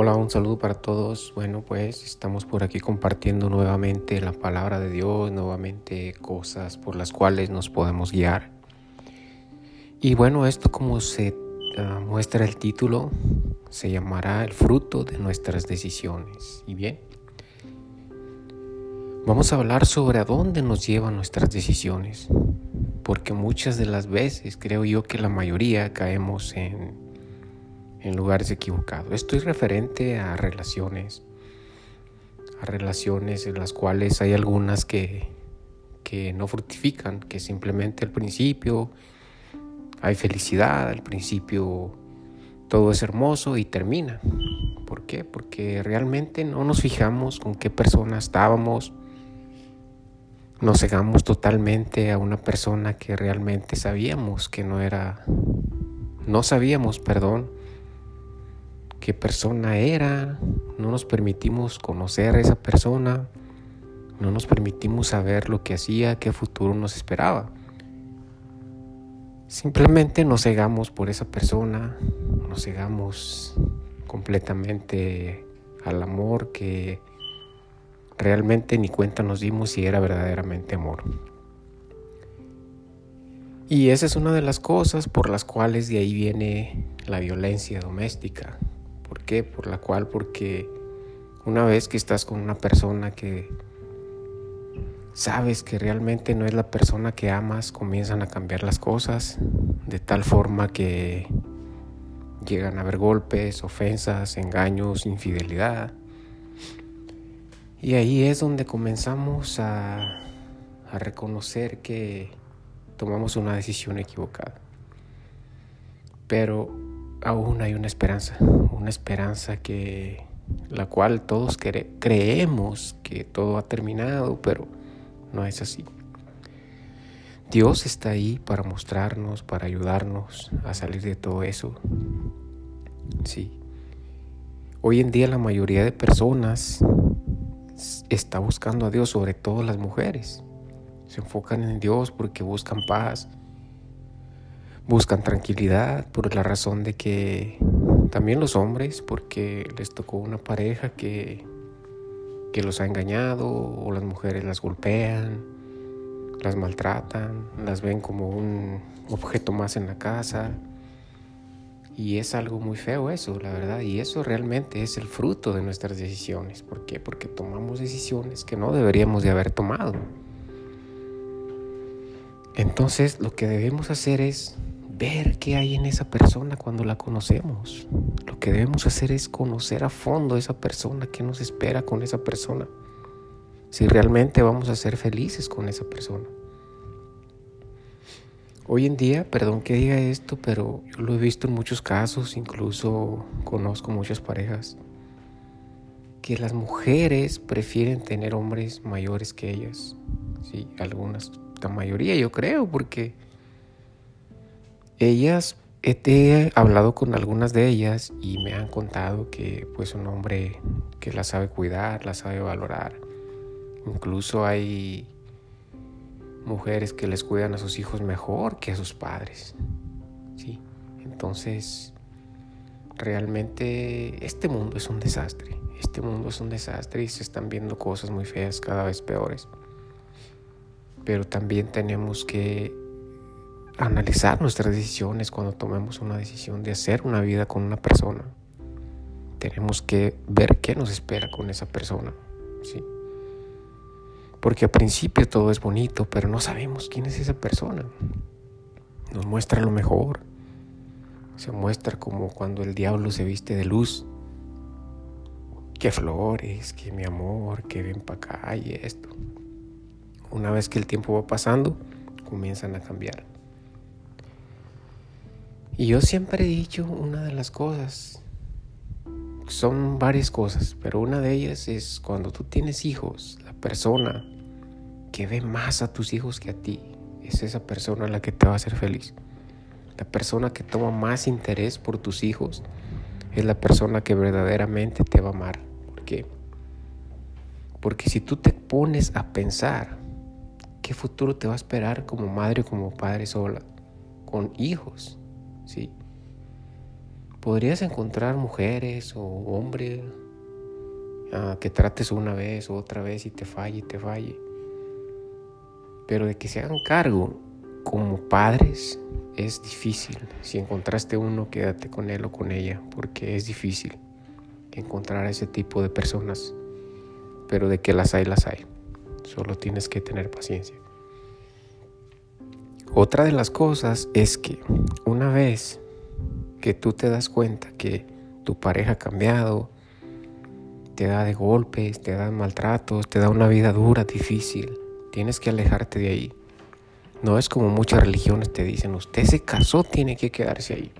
Hola, un saludo para todos. Bueno, pues estamos por aquí compartiendo nuevamente la palabra de Dios, nuevamente cosas por las cuales nos podemos guiar. Y bueno, esto como se uh, muestra el título, se llamará el fruto de nuestras decisiones. Y bien, vamos a hablar sobre a dónde nos llevan nuestras decisiones. Porque muchas de las veces, creo yo que la mayoría caemos en en lugares equivocados. Esto es referente a relaciones, a relaciones en las cuales hay algunas que, que no fructifican, que simplemente al principio hay felicidad, al principio todo es hermoso y termina. ¿Por qué? Porque realmente no nos fijamos con qué persona estábamos, nos cegamos totalmente a una persona que realmente sabíamos que no era, no sabíamos, perdón, qué persona era, no nos permitimos conocer a esa persona, no nos permitimos saber lo que hacía, qué futuro nos esperaba. Simplemente nos cegamos por esa persona, nos cegamos completamente al amor que realmente ni cuenta nos dimos si era verdaderamente amor. Y esa es una de las cosas por las cuales de ahí viene la violencia doméstica, ¿Por qué? Por la cual, porque una vez que estás con una persona que sabes que realmente no es la persona que amas, comienzan a cambiar las cosas de tal forma que llegan a haber golpes, ofensas, engaños, infidelidad. Y ahí es donde comenzamos a, a reconocer que tomamos una decisión equivocada. Pero aún hay una esperanza, una esperanza que la cual todos creemos que todo ha terminado, pero no es así. Dios está ahí para mostrarnos, para ayudarnos a salir de todo eso. Sí. Hoy en día la mayoría de personas está buscando a Dios, sobre todo las mujeres. Se enfocan en Dios porque buscan paz, buscan tranquilidad por la razón de que también los hombres, porque les tocó una pareja que, que los ha engañado o las mujeres las golpean, las maltratan, las ven como un objeto más en la casa. Y es algo muy feo eso, la verdad. Y eso realmente es el fruto de nuestras decisiones. ¿Por qué? Porque tomamos decisiones que no deberíamos de haber tomado. Entonces lo que debemos hacer es ver qué hay en esa persona cuando la conocemos. Lo que debemos hacer es conocer a fondo a esa persona, qué nos espera con esa persona. Si realmente vamos a ser felices con esa persona. Hoy en día, perdón que diga esto, pero yo lo he visto en muchos casos, incluso conozco muchas parejas, que las mujeres prefieren tener hombres mayores que ellas. Sí, algunas, la mayoría yo creo, porque ellas, he hablado con algunas de ellas y me han contado que pues un hombre que la sabe cuidar, la sabe valorar. Incluso hay mujeres que les cuidan a sus hijos mejor que a sus padres. ¿sí? Entonces, realmente este mundo es un desastre. Este mundo es un desastre y se están viendo cosas muy feas, cada vez peores. Pero también tenemos que analizar nuestras decisiones cuando tomemos una decisión de hacer una vida con una persona. Tenemos que ver qué nos espera con esa persona. ¿sí? Porque al principio todo es bonito, pero no sabemos quién es esa persona. Nos muestra lo mejor. Se muestra como cuando el diablo se viste de luz. Qué flores, qué mi amor, qué ven para acá y esto. Una vez que el tiempo va pasando, comienzan a cambiar. Y yo siempre he dicho una de las cosas, son varias cosas, pero una de ellas es cuando tú tienes hijos, la persona que ve más a tus hijos que a ti, es esa persona la que te va a hacer feliz. La persona que toma más interés por tus hijos es la persona que verdaderamente te va a amar. ¿Por qué? Porque si tú te pones a pensar qué futuro te va a esperar como madre o como padre sola, con hijos, ¿sí? podrías encontrar mujeres o hombres ah, que trates una vez o otra vez y te falle y te falle. Pero de que se hagan cargo como padres es difícil. Si encontraste uno, quédate con él o con ella, porque es difícil encontrar a ese tipo de personas. Pero de que las hay, las hay. Solo tienes que tener paciencia. Otra de las cosas es que una vez que tú te das cuenta que tu pareja ha cambiado, te da de golpes, te da maltratos, te da una vida dura, difícil, tienes que alejarte de ahí. No es como muchas religiones te dicen, usted se casó, tiene que quedarse ahí.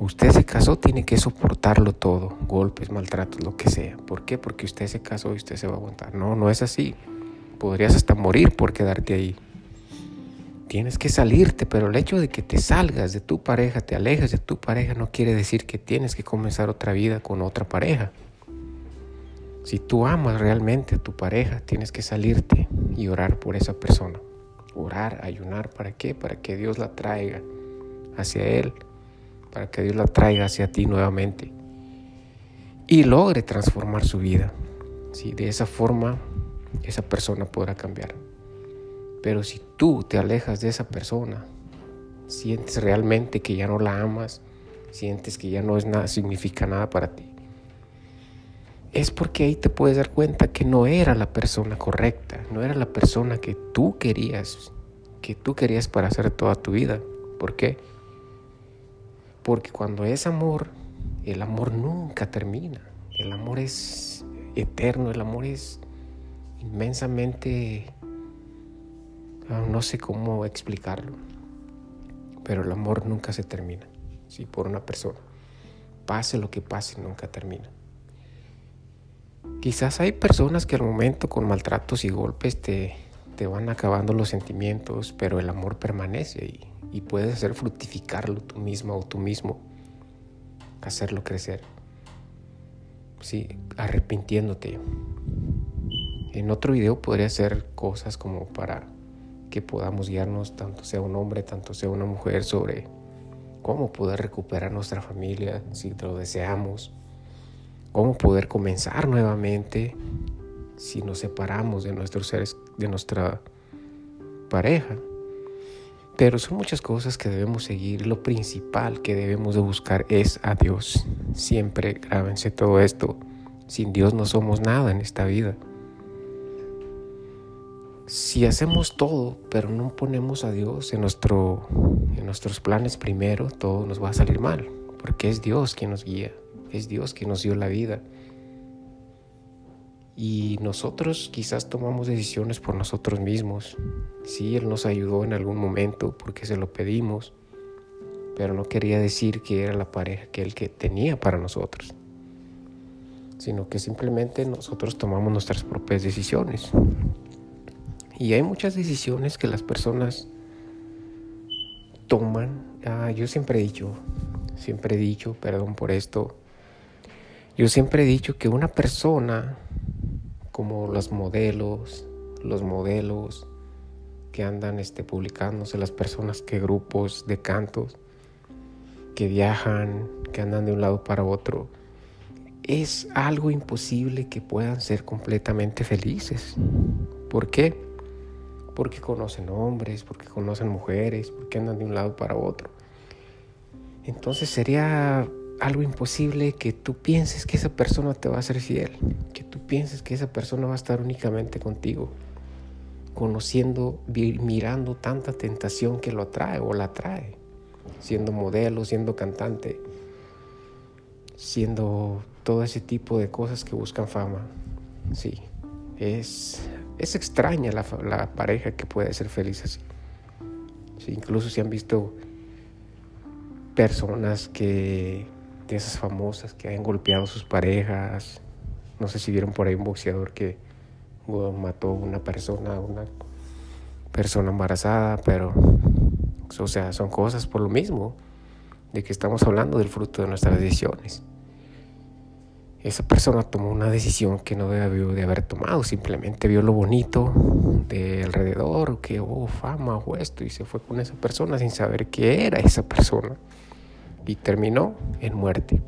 Usted se casó, tiene que soportarlo todo, golpes, maltratos, lo que sea. ¿Por qué? Porque usted se casó y usted se va a aguantar. No, no es así. Podrías hasta morir por quedarte ahí. Tienes que salirte, pero el hecho de que te salgas de tu pareja, te alejas de tu pareja, no quiere decir que tienes que comenzar otra vida con otra pareja. Si tú amas realmente a tu pareja, tienes que salirte y orar por esa persona. Orar, ayunar, ¿para qué? Para que Dios la traiga hacia Él para que Dios la traiga hacia ti nuevamente y logre transformar su vida. si De esa forma esa persona podrá cambiar. Pero si tú te alejas de esa persona, sientes realmente que ya no la amas, sientes que ya no es nada, significa nada para ti, es porque ahí te puedes dar cuenta que no era la persona correcta, no era la persona que tú querías, que tú querías para hacer toda tu vida. ¿Por qué? Porque cuando es amor, el amor nunca termina. El amor es eterno, el amor es inmensamente... Ah, no sé cómo explicarlo, pero el amor nunca se termina, ¿sí? por una persona. Pase lo que pase, nunca termina. Quizás hay personas que al momento con maltratos y golpes te, te van acabando los sentimientos, pero el amor permanece y y puedes hacer fructificarlo tú misma o tú mismo, hacerlo crecer. Sí, arrepintiéndote. En otro video podría hacer cosas como para podamos guiarnos, tanto sea un hombre, tanto sea una mujer, sobre cómo poder recuperar nuestra familia si lo deseamos, cómo poder comenzar nuevamente si nos separamos de nuestros seres, de nuestra pareja. Pero son muchas cosas que debemos seguir. Lo principal que debemos de buscar es a Dios. Siempre grábense todo esto. Sin Dios no somos nada en esta vida. Si hacemos todo, pero no ponemos a Dios en, nuestro, en nuestros planes primero, todo nos va a salir mal. Porque es Dios quien nos guía. Es Dios quien nos dio la vida. Y nosotros quizás tomamos decisiones por nosotros mismos. Sí, Él nos ayudó en algún momento porque se lo pedimos, pero no quería decir que era la pareja que Él que tenía para nosotros, sino que simplemente nosotros tomamos nuestras propias decisiones. Y hay muchas decisiones que las personas toman. Ah, yo siempre he dicho, siempre he dicho, perdón por esto, yo siempre he dicho que una persona como los modelos, los modelos que andan este, publicándose, las personas que grupos de cantos que viajan, que andan de un lado para otro. Es algo imposible que puedan ser completamente felices. ¿Por qué? Porque conocen hombres, porque conocen mujeres, porque andan de un lado para otro. Entonces sería algo imposible que tú pienses que esa persona te va a ser fiel, que tú pienses que esa persona va a estar únicamente contigo, conociendo, mirando tanta tentación que lo atrae o la atrae, siendo modelo, siendo cantante, siendo todo ese tipo de cosas que buscan fama. Sí, es, es extraña la, pareja que puede ser feliz así. Sí, incluso se han visto personas que de esas famosas que han golpeado a sus parejas. No sé si vieron por ahí un boxeador que mató a una persona, una persona embarazada, pero, o sea, son cosas por lo mismo, de que estamos hablando del fruto de nuestras decisiones. Esa persona tomó una decisión que no debió de haber tomado, simplemente vio lo bonito de alrededor, que hubo oh, fama o esto, y se fue con esa persona sin saber qué era esa persona y terminó en muerte.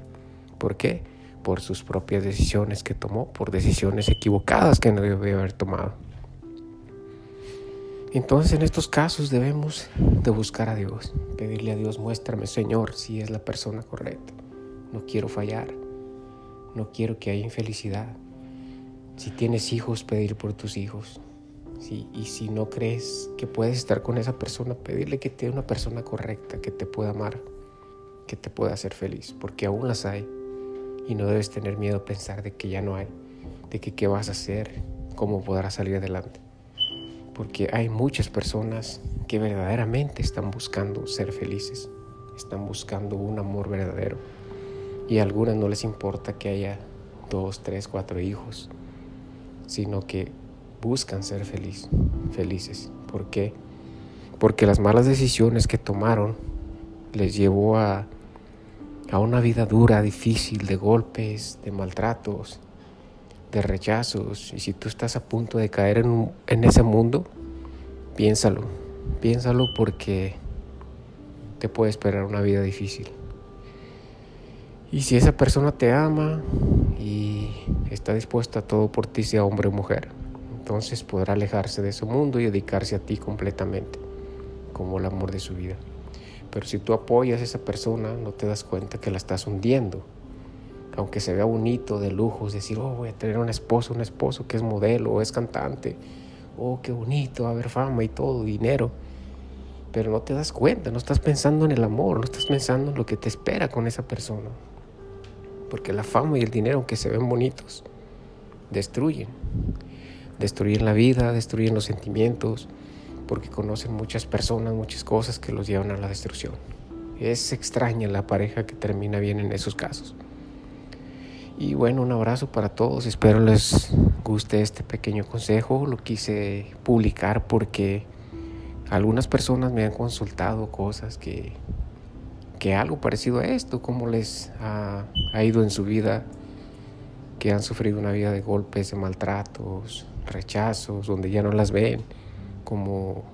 ¿Por qué? Por sus propias decisiones que tomó, por decisiones equivocadas que no debió haber tomado. Entonces en estos casos debemos de buscar a Dios, pedirle a Dios, muéstrame Señor si es la persona correcta. No quiero fallar, no quiero que haya infelicidad. Si tienes hijos, pedir por tus hijos. y si no crees que puedes estar con esa persona, pedirle que te dé una persona correcta, que te pueda amar, que te pueda hacer feliz, porque aún las hay. Y no debes tener miedo a pensar de que ya no hay, de que qué vas a hacer, cómo podrás salir adelante porque hay muchas personas que verdaderamente están buscando ser felices, están buscando un amor verdadero y a algunas no les importa que haya dos, tres, cuatro hijos, sino que buscan ser feliz, felices. ¿Por qué? Porque las malas decisiones que tomaron les llevó a, a una vida dura, difícil, de golpes, de maltratos, de rechazos. Y si tú estás a punto de caer en, en ese mundo, piénsalo, piénsalo porque te puede esperar una vida difícil. Y si esa persona te ama y está dispuesta a todo por ti, sea hombre o mujer, entonces podrá alejarse de ese mundo y dedicarse a ti completamente, como el amor de su vida. Pero si tú apoyas a esa persona, no te das cuenta que la estás hundiendo aunque se vea bonito, de lujos, decir, oh, voy a tener un esposo, un esposo que es modelo o es cantante, oh, qué bonito, va a haber fama y todo, dinero. Pero no te das cuenta, no estás pensando en el amor, no estás pensando en lo que te espera con esa persona. Porque la fama y el dinero, aunque se ven bonitos, destruyen. Destruyen la vida, destruyen los sentimientos, porque conocen muchas personas, muchas cosas que los llevan a la destrucción. Es extraña la pareja que termina bien en esos casos. Y bueno, un abrazo para todos. Espero les guste este pequeño consejo. Lo quise publicar porque algunas personas me han consultado cosas que, que algo parecido a esto, cómo les ha, ha ido en su vida, que han sufrido una vida de golpes, de maltratos, rechazos, donde ya no las ven como,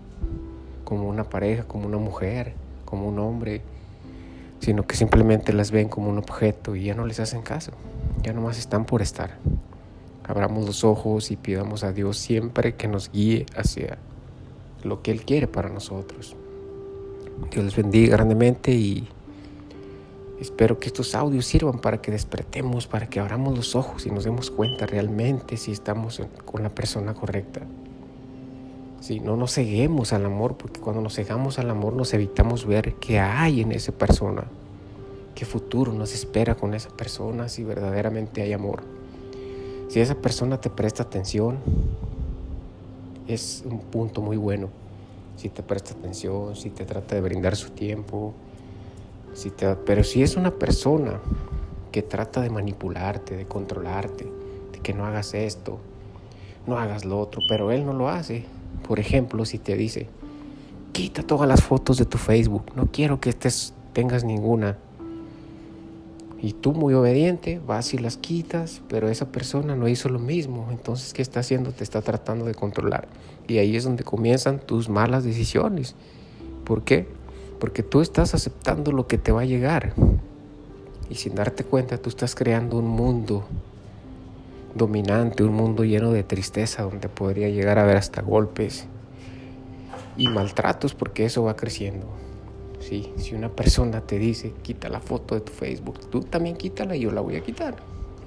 como una pareja, como una mujer, como un hombre, sino que simplemente las ven como un objeto y ya no les hacen caso ya nomás están por estar. Abramos los ojos y pidamos a Dios siempre que nos guíe hacia lo que Él quiere para nosotros. Dios les bendiga grandemente y espero que estos audios sirvan para que despertemos, para que abramos los ojos y nos demos cuenta realmente si estamos con la persona correcta. Si no nos ceguemos al amor, porque cuando nos cegamos al amor nos evitamos ver qué hay en esa persona qué futuro nos espera con esa persona si verdaderamente hay amor. Si esa persona te presta atención, es un punto muy bueno. Si te presta atención, si te trata de brindar su tiempo, pero si es una persona que trata de manipularte, de controlarte, de que no hagas esto, no hagas lo otro, pero él no lo hace. Por ejemplo, si te dice, quita todas las fotos de tu Facebook, no quiero que estés, tengas ninguna. Y tú muy obediente vas y las quitas, pero esa persona no hizo lo mismo. Entonces, ¿qué está haciendo? Te está tratando de controlar. Y ahí es donde comienzan tus malas decisiones. ¿Por qué? Porque tú estás aceptando lo que te va a llegar. Y sin darte cuenta, tú estás creando un mundo dominante, un mundo lleno de tristeza, donde podría llegar a haber hasta golpes y maltratos, porque eso va creciendo. Si una persona te dice, quita la foto de tu Facebook, tú también quítala y yo la voy a quitar.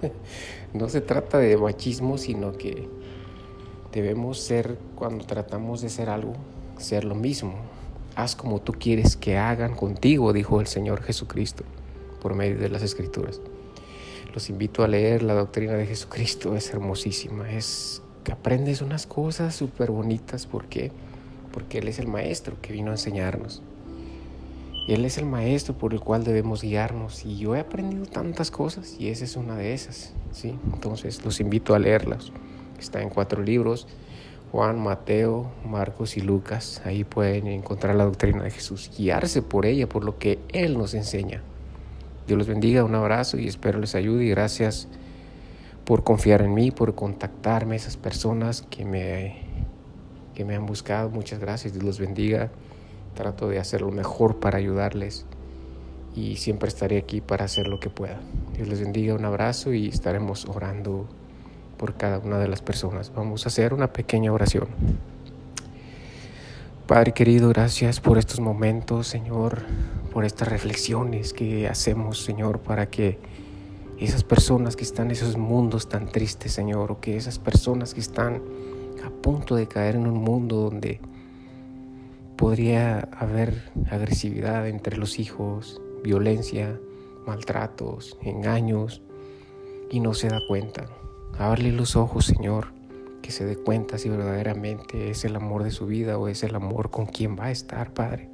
no se trata de machismo, sino que debemos ser, cuando tratamos de ser algo, ser lo mismo. Haz como tú quieres que hagan contigo, dijo el Señor Jesucristo por medio de las Escrituras. Los invito a leer la doctrina de Jesucristo, es hermosísima, es que aprendes unas cosas súper bonitas. ¿Por qué? Porque Él es el Maestro que vino a enseñarnos. Él es el maestro por el cual debemos guiarnos y yo he aprendido tantas cosas y esa es una de esas, ¿sí? Entonces los invito a leerlas. Está en cuatro libros, Juan, Mateo, Marcos y Lucas. Ahí pueden encontrar la doctrina de Jesús, guiarse por ella, por lo que Él nos enseña. Dios los bendiga, un abrazo y espero les ayude y gracias por confiar en mí, por contactarme, esas personas que me, que me han buscado. Muchas gracias, Dios los bendiga. Trato de hacer lo mejor para ayudarles y siempre estaré aquí para hacer lo que pueda. Dios les bendiga, un abrazo y estaremos orando por cada una de las personas. Vamos a hacer una pequeña oración. Padre querido, gracias por estos momentos, Señor, por estas reflexiones que hacemos, Señor, para que esas personas que están en esos mundos tan tristes, Señor, o que esas personas que están a punto de caer en un mundo donde podría haber agresividad entre los hijos, violencia, maltratos, engaños, y no se da cuenta. Abre los ojos, Señor, que se dé cuenta si verdaderamente es el amor de su vida o es el amor con quien va a estar, Padre.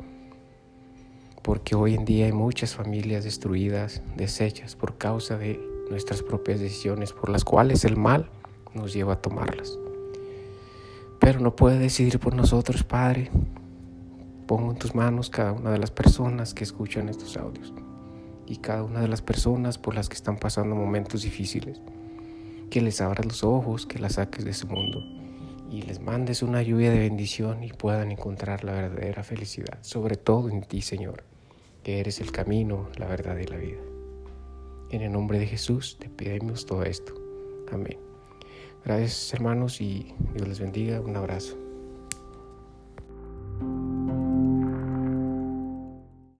Porque hoy en día hay muchas familias destruidas, deshechas por causa de nuestras propias decisiones, por las cuales el mal nos lleva a tomarlas. Pero no puede decidir por nosotros, Padre. Pongo en tus manos cada una de las personas que escuchan estos audios y cada una de las personas por las que están pasando momentos difíciles que les abras los ojos, que las saques de ese mundo y les mandes una lluvia de bendición y puedan encontrar la verdadera felicidad, sobre todo en ti, Señor, que eres el camino, la verdad y la vida. En el nombre de Jesús te pedimos todo esto. Amén. Gracias hermanos y Dios les bendiga. Un abrazo.